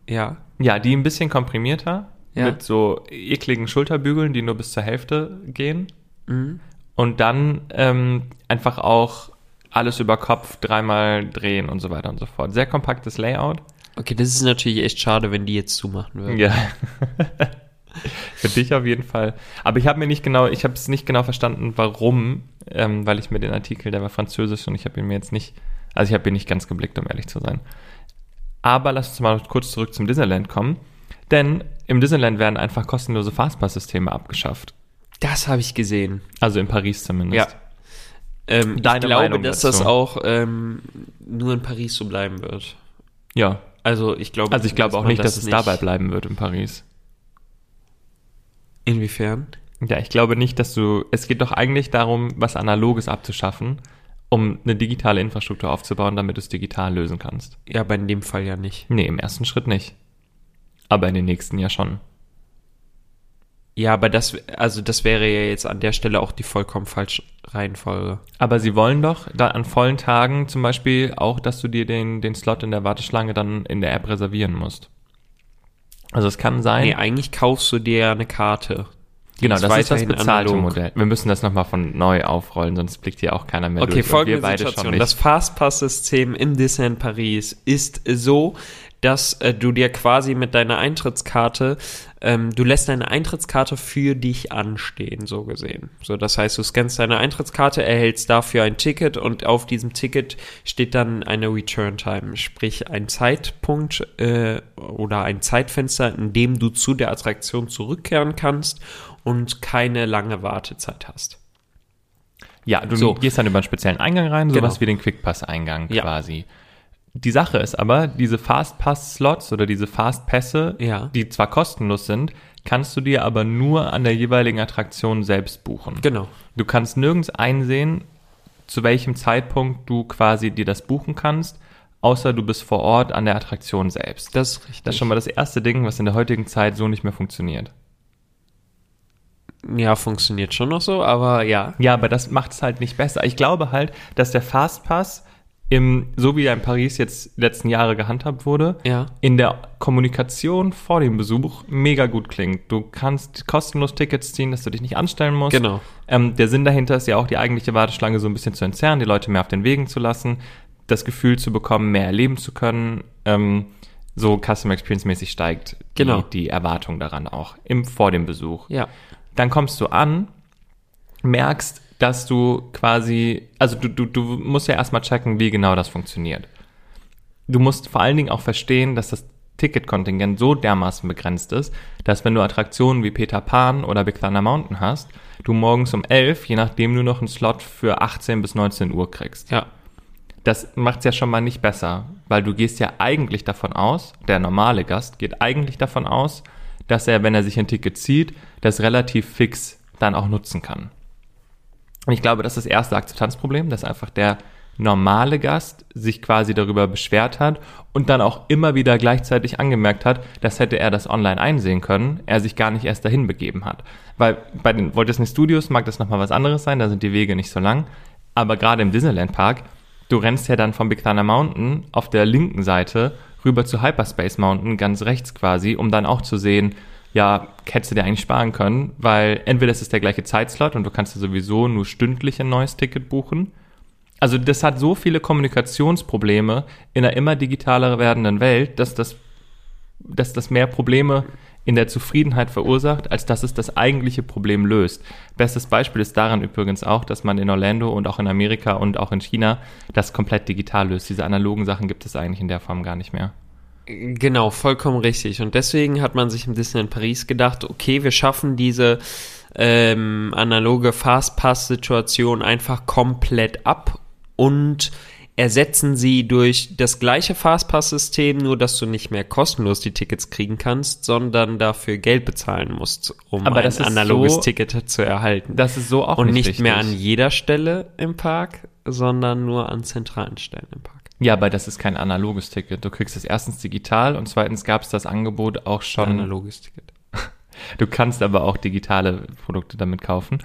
Ja. Ja, die ein bisschen komprimierter. Ja. Mit so ekligen Schulterbügeln, die nur bis zur Hälfte gehen. Mhm. Und dann ähm, einfach auch alles über Kopf dreimal drehen und so weiter und so fort. Sehr kompaktes Layout. Okay, das ist natürlich echt schade, wenn die jetzt zumachen würden. Ja. Für dich auf jeden Fall. Aber ich habe mir nicht genau, ich habe es nicht genau verstanden, warum, ähm, weil ich mir den Artikel, der war französisch und ich habe ihn mir jetzt nicht, also ich habe ihn nicht ganz geblickt, um ehrlich zu sein. Aber lass uns mal kurz zurück zum Disneyland kommen. Denn im Disneyland werden einfach kostenlose Fastpass-Systeme abgeschafft. Das habe ich gesehen. Also in Paris zumindest. Ja. Ähm, Deine ich glaube, Meinung dass dazu? das auch ähm, nur in Paris so bleiben wird. Ja. Also ich glaube. Also ich glaube auch nicht, dass es nicht- dabei bleiben wird in Paris. Inwiefern? Ja, ich glaube nicht, dass du. Es geht doch eigentlich darum, was Analoges abzuschaffen, um eine digitale Infrastruktur aufzubauen, damit du es digital lösen kannst. Ja, aber in dem Fall ja nicht. Nee, im ersten Schritt nicht. Aber in den nächsten ja schon. Ja, aber das, also das wäre ja jetzt an der Stelle auch die vollkommen falsche Reihenfolge. Aber sie wollen doch da an vollen Tagen zum Beispiel auch, dass du dir den, den Slot in der Warteschlange dann in der App reservieren musst. Also es kann sein. Nee, eigentlich kaufst du dir ja eine Karte. Die genau, das ist das bezahlte analog. Modell. Wir müssen das nochmal von neu aufrollen, sonst blickt hier auch keiner mehr Okay, durch. Und folgende Situation. Das Fastpass-System im Disneyland Paris ist so, dass äh, du dir quasi mit deiner Eintrittskarte, ähm, du lässt deine Eintrittskarte für dich anstehen, so gesehen. So, das heißt, du scannst deine Eintrittskarte, erhältst dafür ein Ticket und auf diesem Ticket steht dann eine Return Time, sprich ein Zeitpunkt äh, oder ein Zeitfenster, in dem du zu der Attraktion zurückkehren kannst und keine lange Wartezeit hast. Ja, du So. gehst dann über einen speziellen Eingang rein, sowas Genau. wie den Quickpass-Eingang Ja. quasi. Die Sache ist aber, diese Fastpass-Slots oder diese Fastpässe, Ja. die zwar kostenlos sind, kannst du dir aber nur an der jeweiligen Attraktion selbst buchen. Genau. Du kannst nirgends einsehen, zu welchem Zeitpunkt du quasi dir das buchen kannst, außer du bist vor Ort an der Attraktion selbst. Das ist richtig. Das ist schon mal das erste Ding, was in der heutigen Zeit so nicht mehr funktioniert. Ja, funktioniert schon noch so, aber ja. Ja, aber das macht es halt nicht besser. Ich glaube halt, dass der Fastpass im, so wie er in Paris jetzt die letzten Jahre gehandhabt wurde, Ja. in der Kommunikation vor dem Besuch mega gut klingt. Du kannst kostenlos Tickets ziehen, dass du dich nicht anstellen musst. Genau. Ähm, der Sinn dahinter ist ja auch, die eigentliche Warteschlange so ein bisschen zu entzerren, die Leute mehr auf den Wegen zu lassen, das Gefühl zu bekommen, mehr erleben zu können. Ähm, so Customer Experience mäßig steigt die, Genau. die Erwartung daran auch im, vor dem Besuch Ja. dann kommst du an, merkst, dass du quasi, also du, du, du musst ja erstmal checken, wie genau das funktioniert. Du musst vor allen Dingen auch verstehen, dass das Ticketkontingent so dermaßen begrenzt ist, dass wenn du Attraktionen wie Peter Pan oder Big Thunder Mountain hast, du morgens um 11, je nachdem nur noch einen Slot für 18 bis 19 Uhr kriegst. Ja. Das macht's ja schon mal nicht besser, weil du gehst ja eigentlich davon aus, der normale Gast geht eigentlich davon aus, dass er, wenn er sich ein Ticket zieht, das relativ fix dann auch nutzen kann. Und ich glaube, das ist das erste Akzeptanzproblem, dass einfach der normale Gast sich quasi darüber beschwert hat und dann auch immer wieder gleichzeitig angemerkt hat, dass hätte er das online einsehen können, er sich gar nicht erst dahin begeben hat. Weil bei den Walt Disney Studios mag das nochmal was anderes sein, da sind die Wege nicht so lang, aber gerade im Disneyland Park, du rennst ja dann vom Big Thunder Mountain auf der linken Seite rüber zu Hyperspace Mountain, ganz rechts quasi, um dann auch zu sehen, ja, hättest du dir eigentlich sparen können, weil entweder ist es der gleiche Zeitslot und du kannst dir sowieso nur stündlich ein neues Ticket buchen. Also das hat so viele Kommunikationsprobleme in einer immer digitaler werdenden Welt, dass das, dass das mehr Probleme in der Zufriedenheit verursacht, als dass es das eigentliche Problem löst. Bestes Beispiel ist daran übrigens auch, dass man in Orlando und auch in Amerika und auch in China das komplett digital löst. Diese analogen Sachen gibt es eigentlich in der Form gar nicht mehr. Genau, vollkommen richtig. Und deswegen hat man sich im Disneyland Paris gedacht, okay, wir schaffen diese ähm, analoge Fastpass-Situation einfach komplett ab und ersetzen sie durch das gleiche Fastpass-System, nur dass du nicht mehr kostenlos die Tickets kriegen kannst, sondern dafür Geld bezahlen musst, um Aber ein analoges so- Ticket zu erhalten. Das ist so auch und nicht, nicht mehr an jeder Stelle im Park, sondern nur an zentralen Stellen im Park. Ja, aber das ist kein analoges Ticket. Du kriegst es erstens digital und zweitens gab es das Angebot auch schon. Analoges Ticket. Du kannst aber auch digitale Produkte damit kaufen.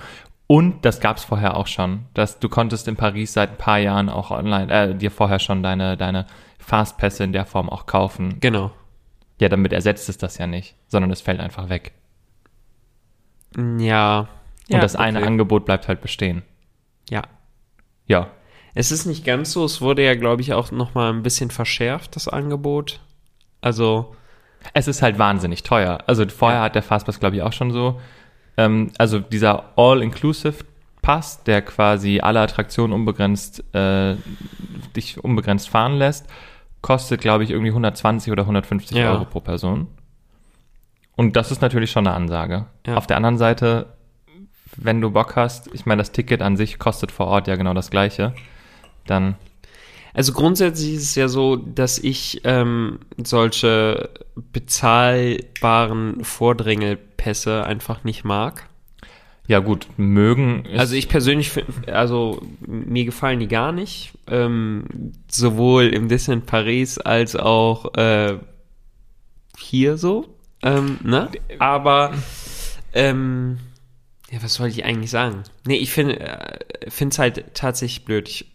Und das gab es vorher auch schon. Dass du konntest in Paris seit ein paar Jahren auch online, äh, dir vorher schon deine, deine Fastpässe in der Form auch kaufen. Genau. Ja, damit ersetzt es das ja nicht, sondern es fällt einfach weg. Ja. Und das eine okay. Angebot bleibt halt bestehen. Ja. Ja. Es ist nicht ganz so, es wurde ja, glaube ich, auch noch mal ein bisschen verschärft, das Angebot. Also, Es ist halt wahnsinnig teuer. Also vorher hat der Fastpass, glaube ich, auch schon so. Ähm, also dieser All-Inclusive-Pass, der quasi alle Attraktionen unbegrenzt, äh, dich unbegrenzt fahren lässt, kostet, glaube ich, irgendwie 120 oder 150 Ja. Euro pro Person. Und das ist natürlich schon eine Ansage. Ja. Auf der anderen Seite, wenn du Bock hast, ich meine, das Ticket an sich kostet vor Ort ja genau das gleiche, dann also grundsätzlich ist es ja so, dass ich ähm, solche bezahlbaren Vordrängelpässe einfach nicht mag. ja gut, mögen ist, Also ich persönlich, find- also mir gefallen die gar nicht. Ähm, sowohl im Disneyland Paris als auch äh, hier so. Ähm, ne? Aber ähm, ja, was wollte ich eigentlich sagen? Nee, ich finde äh, finde es halt tatsächlich blöd. Ich,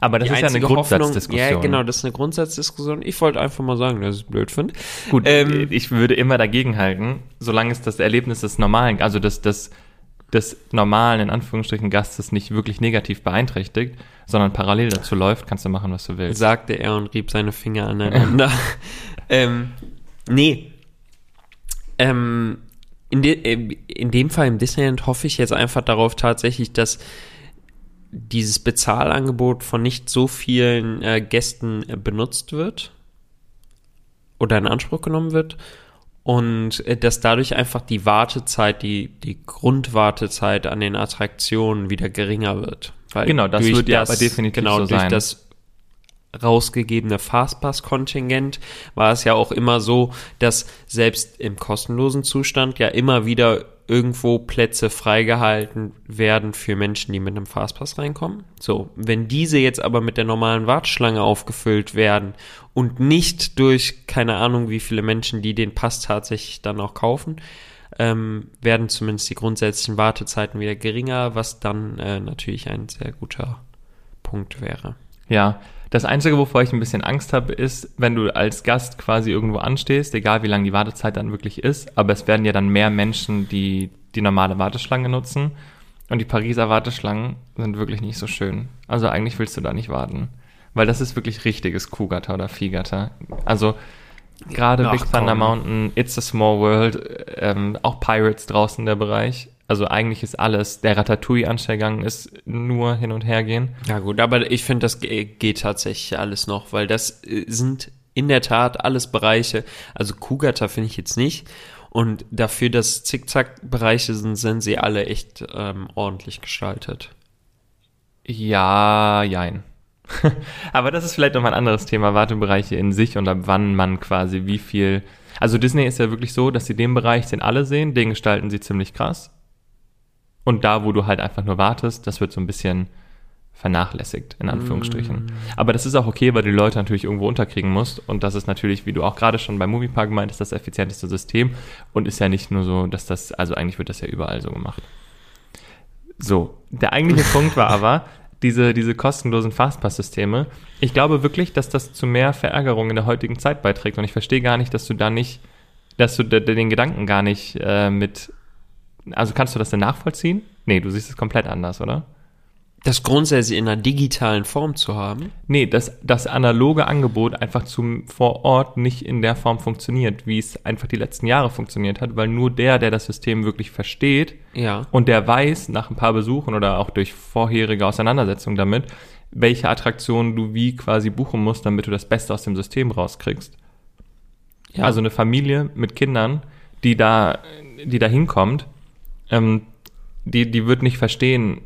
aber das die ist ja eine Hoffnung- Grundsatzdiskussion. Ja, genau, das ist eine Grundsatzdiskussion. Ich wollte einfach mal sagen, dass ich es blöd finde. Gut, Ähm, ich würde immer dagegen halten, solange es das Erlebnis des normalen, also des, des, des normalen, in Anführungsstrichen, Gastes nicht wirklich negativ beeinträchtigt, sondern parallel dazu läuft, kannst du machen, was du willst. sagte er und rieb seine Finger aneinander. ähm, nee. Ähm, in, de, äh, in dem Fall im Disneyland hoffe ich jetzt einfach darauf tatsächlich, dass dieses Bezahlangebot von nicht so vielen äh, Gästen äh, benutzt wird oder in Anspruch genommen wird und äh, dass dadurch einfach die Wartezeit, die, die Grundwartezeit an den Attraktionen wieder geringer wird. Weil Genau, das wird ja aber definitiv genau, so durch sein. das rausgegebene Fastpass-Kontingent war es ja auch immer so, dass selbst im kostenlosen Zustand ja immer wieder irgendwo Plätze freigehalten werden für Menschen, die mit einem Fastpass reinkommen. So, wenn diese jetzt aber mit der normalen Warteschlange aufgefüllt werden und nicht durch keine Ahnung wie viele Menschen, die den Pass tatsächlich dann auch kaufen, ähm, werden zumindest die grundsätzlichen Wartezeiten wieder geringer, was dann äh, natürlich ein sehr guter Punkt wäre. Ja, das Einzige, wovor ich ein bisschen Angst habe, ist, wenn du als Gast quasi irgendwo anstehst, egal wie lange die Wartezeit dann wirklich ist, aber es werden ja dann mehr Menschen, die die normale Warteschlange nutzen. Und die Pariser Warteschlangen sind wirklich nicht so schön. Also eigentlich willst du da nicht warten. Weil das ist wirklich richtiges Kuhgatter oder Viehgatter. Also gerade Big Thunder. Mountain, It's a Small World, ähm, auch Pirates draußen der Bereich. Also eigentlich ist alles, der Ratatouille-Anstellgang ist nur hin und her gehen. Ja gut, aber ich finde, das ge- geht tatsächlich alles noch, weil das äh, sind in der Tat alles Bereiche, also Kuhgatter finde ich jetzt nicht. Und dafür, dass Zickzack-Bereiche sind, sind sie alle echt ähm, ordentlich gestaltet. Ja, jein. Aber das ist vielleicht noch mal ein anderes Thema, Wartebereiche in sich und ab wann man quasi wie viel. Also Disney ist ja wirklich so, dass sie den Bereich, den alle sehen, den gestalten sie ziemlich krass. Und da, wo du halt einfach nur wartest, das wird so ein bisschen vernachlässigt, in Anführungsstrichen. Aber das ist auch okay, weil du die Leute natürlich irgendwo unterkriegen musst. Und das ist natürlich, wie du auch gerade schon beim Moviepark meintest, das effizienteste System. Und ist ja nicht nur so, dass das, also eigentlich wird das ja überall so gemacht. So, der eigentliche Punkt war aber, diese, diese kostenlosen Fastpass-Systeme. Ich glaube wirklich, dass das zu mehr Verärgerung in der heutigen Zeit beiträgt. Und ich verstehe gar nicht, dass du da nicht, dass du de- de- den Gedanken gar nicht äh, mit. Also kannst du das denn nachvollziehen? Nee, du siehst es komplett anders, oder? Das grundsätzlich in einer digitalen Form zu haben. Nee, dass das analoge Angebot einfach zum vor Ort nicht in der Form funktioniert, wie es einfach die letzten Jahre funktioniert hat, weil nur der, der das System wirklich versteht Ja. und der weiß nach ein paar Besuchen oder auch durch vorherige Auseinandersetzungen damit, welche Attraktionen du wie quasi buchen musst, damit du das Beste aus dem System rauskriegst. Ja. Also eine Familie mit Kindern, die da, die da hinkommt, ähm, die, die wird nicht verstehen,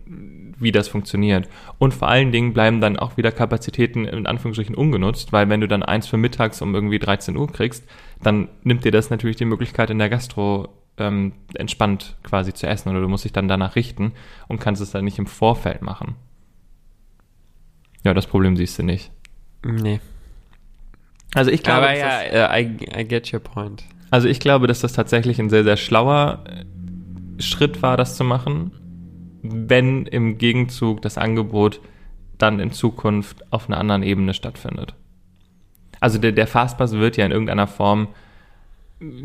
wie das funktioniert. Und vor allen Dingen bleiben dann auch wieder Kapazitäten in Anführungsstrichen ungenutzt, weil wenn du dann eins für mittags um irgendwie 13 Uhr kriegst, dann nimmt dir das natürlich die Möglichkeit in der Gastro ähm, entspannt quasi zu essen oder du musst dich dann danach richten und kannst es dann nicht im Vorfeld machen. Ja, das Problem siehst du nicht. Nee. Also ich glaube, Aber dass ja, das- äh, I, I get your point. Also ich glaube, dass das tatsächlich ein sehr, sehr schlauer Schritt war, das zu machen, wenn im Gegenzug das Angebot dann in Zukunft auf einer anderen Ebene stattfindet. Also der, der Fastpass wird ja in irgendeiner Form,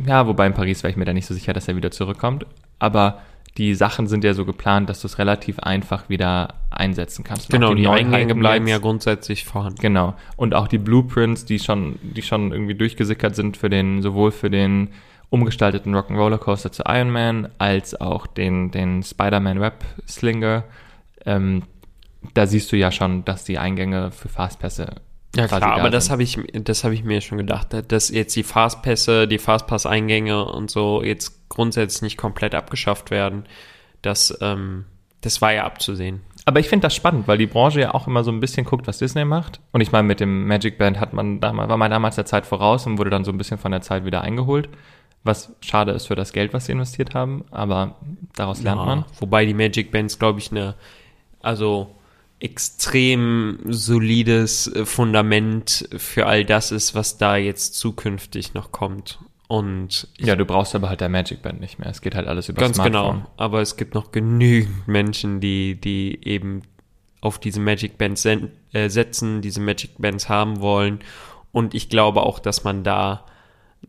ja, wobei in Paris wäre ich mir da nicht so sicher, dass er wieder zurückkommt, aber die Sachen sind ja so geplant, dass du es relativ einfach wieder einsetzen kannst. Und Genau, die Neuheiten Eingänge bleiben ja grundsätzlich vorhanden. Genau. Und auch die Blueprints, die schon, die schon irgendwie durchgesickert sind für den, sowohl für den umgestalteten Rock'n'Roller Coaster zu Iron Man, als auch den, den Spider-Man Web Slinger. Ähm, da siehst du ja schon, dass die Eingänge für Fastpässe Ja klar, da aber das sind. habe ich, das habe ich mir schon gedacht, dass jetzt die Fastpässe, die Fastpass-Eingänge und so jetzt grundsätzlich nicht komplett abgeschafft werden. Das, ähm, das war ja abzusehen. Aber ich finde das spannend, weil die Branche ja auch immer so ein bisschen guckt, was Disney macht. Und ich meine, mit dem Magic Band hat man damals, war man damals der Zeit voraus und wurde dann so ein bisschen von der Zeit wieder eingeholt. Was schade ist für das Geld, was sie investiert haben, aber daraus lernt Ja, man. Wobei die Magic Bands, glaube ich, eine, also extrem solides äh, Fundament für all das ist, was da jetzt zukünftig noch kommt. Und Ja, du brauchst aber halt der Magic Band nicht mehr. Es geht halt alles über Ganz Smartphone. genau. Aber es gibt noch genügend Menschen, die, die eben auf diese Magic Bands äh, setzen, diese Magic Bands haben wollen. Und ich glaube auch, dass man da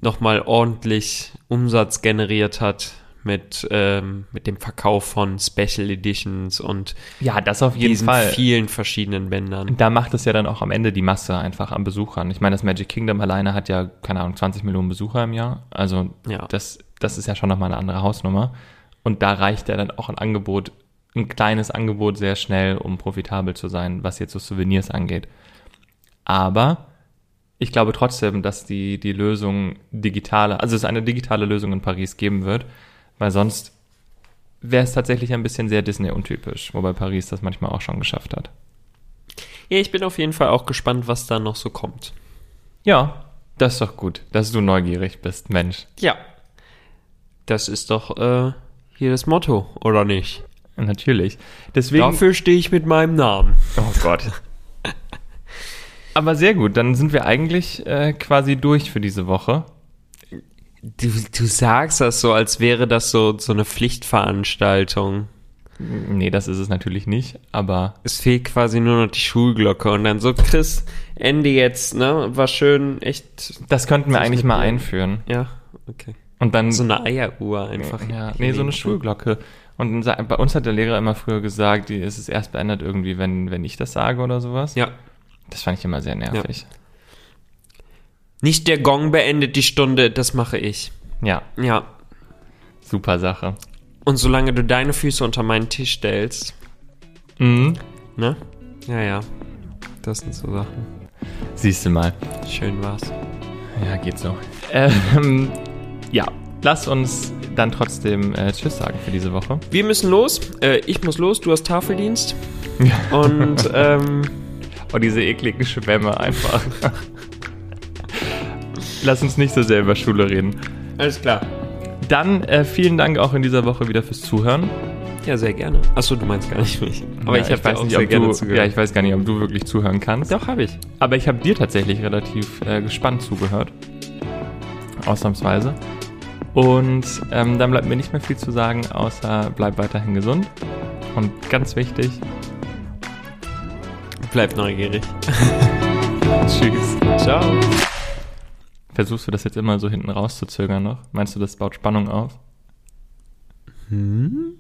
nochmal ordentlich Umsatz generiert hat mit, ähm, mit dem Verkauf von Special Editions und Ja, das auf jeden diesen Fall. vielen verschiedenen Bändern. Da macht es ja dann auch am Ende die Masse einfach an Besuchern. Ich meine, das Magic Kingdom alleine hat ja, keine Ahnung, 20 Millionen Besucher im Jahr. Also Ja. das, das ist ja schon nochmal eine andere Hausnummer. Und da reicht ja dann auch ein Angebot, ein kleines Angebot sehr schnell, um profitabel zu sein, was jetzt so Souvenirs angeht. Aber ich glaube trotzdem, dass die, die Lösung digitale, also es eine digitale Lösung in Paris geben wird, weil sonst wäre es tatsächlich ein bisschen sehr Disney-untypisch, wobei Paris das manchmal auch schon geschafft hat. Ja, ich bin auf jeden Fall auch gespannt, was da noch so kommt. Ja, das ist doch gut, dass du neugierig bist, Mensch. Ja. Das ist doch äh, hier das Motto, oder nicht? Natürlich. Deswegen. Dafür stehe ich mit meinem Namen. oh Gott. Aber sehr gut, dann sind wir eigentlich äh, quasi durch für diese Woche. Du, du sagst das so, als wäre das so, so eine Pflichtveranstaltung. Nee, das ist es natürlich nicht, aber Es fehlt quasi nur noch die Schulglocke und dann so, Chris, Ende jetzt, ne? War schön, echt. das könnten wir eigentlich mal dir- einführen. Ja, okay. Und dann So eine Eieruhr einfach. ja, nee, so eine Schulglocke. Und bei uns hat der Lehrer immer früher gesagt, die ist es erst beendet irgendwie, wenn, wenn ich das sage oder sowas. Ja. Das fand ich immer sehr nervig. Nicht der Gong beendet die Stunde, das mache ich. Ja, Ja. super Sache. Und solange du deine Füße unter meinen Tisch stellst, Mhm. ne? Ja, ja. Das sind so Sachen. Siehst du mal. Schön war's. Ja, geht so. Ähm, ja, lass uns dann trotzdem äh, Tschüss sagen für diese Woche. Wir müssen los. Äh, ich muss los, du hast Tafeldienst. Und ähm, Oh, diese ekligen Schwämme einfach. Lass uns nicht so sehr über Schule reden. alles klar. Dann äh, vielen Dank auch in dieser Woche wieder fürs Zuhören. ja sehr gerne. Achso, du meinst gar nicht mich. Aber Ja, ich ja auch nicht, ob du, zugehört. Ja, ich weiß gar nicht, ob du wirklich zuhören kannst. Doch, habe ich. Aber ich habe dir tatsächlich relativ äh, gespannt zugehört. Ausnahmsweise. Und ähm, dann bleibt mir nicht mehr viel zu sagen, außer bleib weiterhin gesund. Und ganz wichtig, Bleib neugierig. tschüss. Ciao. Versuchst du das jetzt immer so hinten rauszuzögern noch? Meinst du, das baut Spannung auf? Hm?